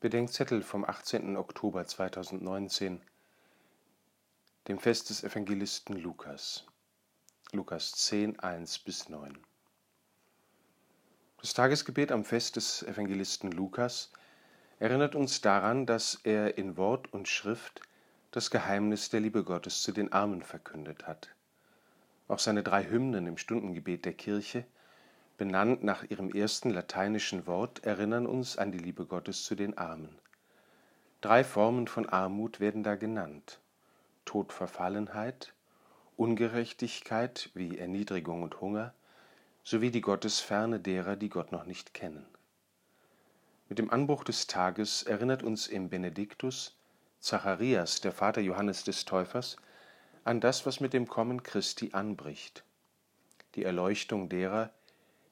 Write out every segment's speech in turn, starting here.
Bedenkzettel vom 18. Oktober 2019, dem Fest des Evangelisten Lukas. Lukas 10, 1 bis 9. Das Tagesgebet am Fest des Evangelisten Lukas erinnert uns daran, dass er in Wort und Schrift das Geheimnis der Liebe Gottes zu den Armen verkündet hat. Auch seine drei Hymnen im Stundengebet der Kirche benannt nach ihrem ersten lateinischen Wort, erinnern uns an die Liebe Gottes zu den Armen. Drei Formen von Armut werden da genannt. Todverfallenheit, Ungerechtigkeit wie Erniedrigung und Hunger, sowie die Gottesferne derer, die Gott noch nicht kennen. Mit dem Anbruch des Tages erinnert uns im Benediktus Zacharias, der Vater Johannes des Täufers, an das, was mit dem Kommen Christi anbricht. Die Erleuchtung derer,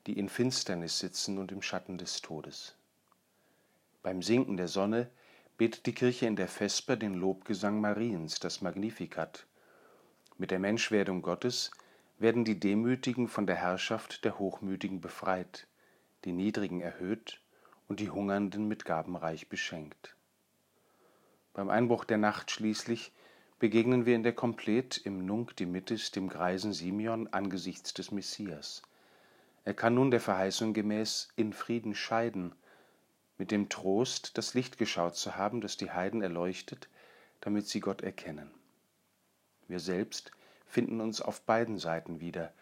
die in Finsternis sitzen und im Schatten des Todes. Beim Sinken der Sonne betet die Kirche in der Vesper den Lobgesang Mariens, das Magnificat. Mit der Menschwerdung Gottes werden die Demütigen von der Herrschaft der Hochmütigen befreit, die Niedrigen erhöht und die Hungernden mit Gaben reich beschenkt. Beim Einbruch der Nacht schließlich begegnen wir in der Komplett im Nunc dimittis dem greisen Simeon angesichts des Messias – er kann nun der Verheißung gemäß in Frieden scheiden, mit dem Trost, das Licht geschaut zu haben, das die Heiden erleuchtet, damit sie Gott erkennen. Wir selbst finden uns auf beiden Seiten wieder,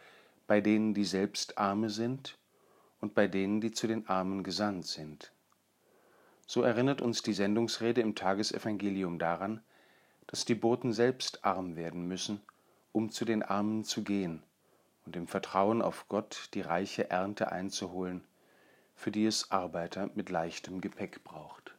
bei denen, die selbst Arme sind und bei denen, die zu den Armen gesandt sind. So erinnert uns die Sendungsrede im Tagesevangelium daran, dass die Boten selbst arm werden müssen, um zu den Armen zu gehen und im Vertrauen auf Gott die reiche Ernte einzuholen, für die es Arbeiter mit leichtem Gepäck braucht.